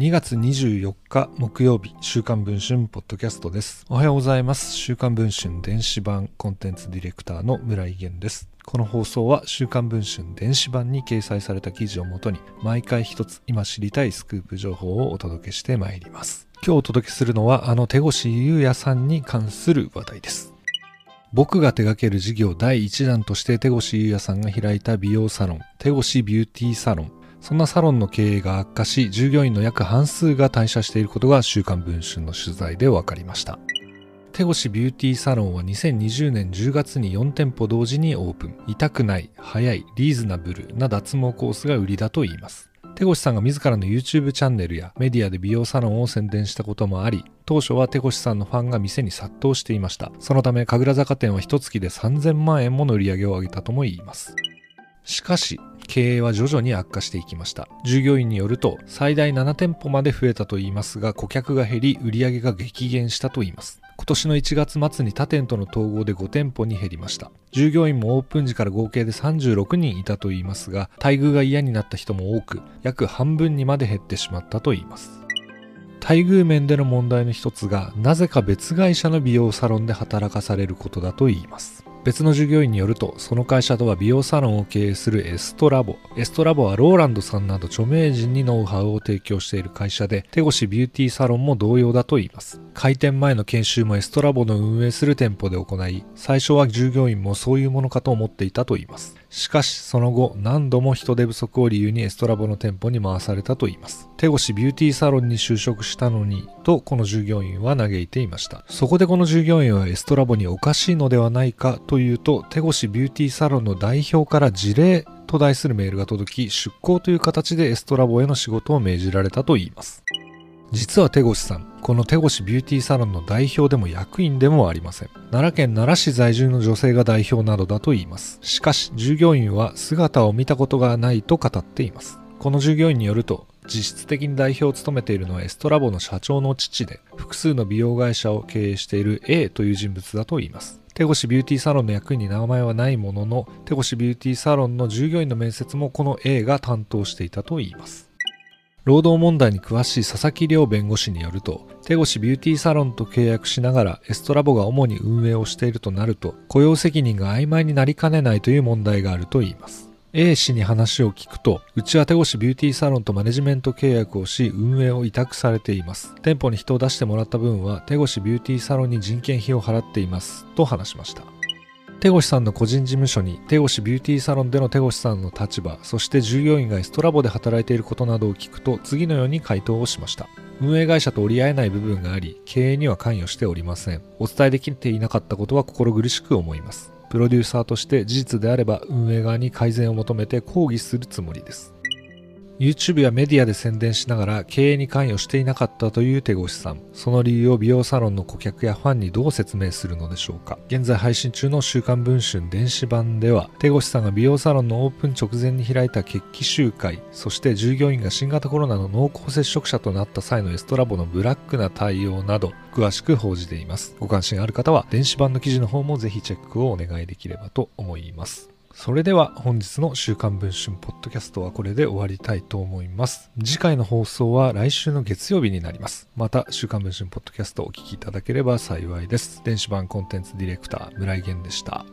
2月24日木曜日週刊文春ポッドキャストです。おはようございます。週刊文春電子版コンテンツディレクターの村井源です。この放送は週刊文春電子版に掲載された記事をもとに毎回一つ今知りたいスクープ情報をお届けしてまいります。今日お届けするのはあの手越優也さんに関する話題です。僕が手掛ける事業第1弾として手越優也さんが開いた美容サロン手越ビューティーサロン。そんなサロンの経営が悪化し、従業員の約半数が退社していることが週刊文春の取材で分かりました。手越ビューティーサロンは2020年10月に4店舗同時にオープン。痛くない、早い、リーズナブルな脱毛コースが売りだといいます。手越さんが自らの YouTube チャンネルやメディアで美容サロンを宣伝したこともあり、当初は手越さんのファンが店に殺到していました。そのため、神楽坂店は一月で3000万円もの売り上げを上げたとも言います。しかし、経営は徐々に悪化していきました。従業員によると、最大7店舗まで増えたといいますが、顧客が減り、売り上げが激減したといいます。今年の1月末に他店との統合で5店舗に減りました。従業員もオープン時から合計で36人いたといいますが、待遇が嫌になった人も多く、約半分にまで減ってしまったといいます。待遇面での問題の一つが、なぜか別会社の美容サロンで働かされることだといいます。別の従業員によると、その会社とは美容サロンを経営するエストラボ。エストラボはローランドさんなど著名人にノウハウを提供している会社で、手越ビューティーサロンも同様だといいます。開店前の研修もエストラボの運営する店舗で行い、最初は従業員もそういうものかと思っていたといいます。しかし、その後、何度も人手不足を理由にエストラボの店舗に回されたといいます。手越ビューティーサロンに就職したのに、とこの従業員は嘆いていました。そこでこの従業員はエストラボにおかしいのではないかというと、手越ビューティーサロンの代表から事例と題するメールが届き、出向という形でエストラボへの仕事を命じられたといいます。実は手越さん、この手越ビューティーサロンの代表でも役員でもありません。奈良県奈良市在住の女性が代表などだと言います。しかし、従業員は姿を見たことがないと語っています。この従業員によると、実質的に代表を務めているのはエストラボの社長の父で、複数の美容会社を経営している A という人物だと言います。手越ビューティーサロンの役員に名前はないものの、手越ビューティーサロンの従業員の面接もこの A が担当していたと言います。労働問題に詳しい佐々木亮弁護士によると、手越ビューティーサロンと契約しながらエストラボが主に運営をしているとなると、雇用責任が曖昧になりかねないという問題があると言います。A 氏に話を聞くと、うちは手越ビューティーサロンとマネジメント契約をし、運営を委託されています。店舗に人を出してもらった分は、手越ビューティーサロンに人件費を払っています。と話しました。手越さんの個人事務所に手越ビューティーサロンでの手越さんの立場そして従業員がエストラボで働いていることなどを聞くと次のように回答をしました。運営会社と折り合えない部分があり経営には関与しておりません。お伝えできていなかったことは心苦しく思います。プロデューサーとして事実であれば運営側に改善を求めて抗議するつもりです。YouTube やメディアで宣伝しながら経営に関与していなかったという手越さん。その理由を美容サロンの顧客やファンにどう説明するのでしょうか。現在配信中の週刊文春電子版では、手越さんが美容サロンのオープン直前に開いた決起集会、そして従業員が新型コロナの濃厚接触者となった際のエストラボのブラックな対応など、詳しく報じています。ご関心ある方は、電子版の記事の方もぜひチェックをお願いできればと思います。それでは本日の週刊文春ポッドキャストはこれで終わりたいと思います。次回の放送は来週の月曜日になります。また週刊文春ポッドキャストをお聞きいただければ幸いです。電子版コンテンツディレクター村井源でした。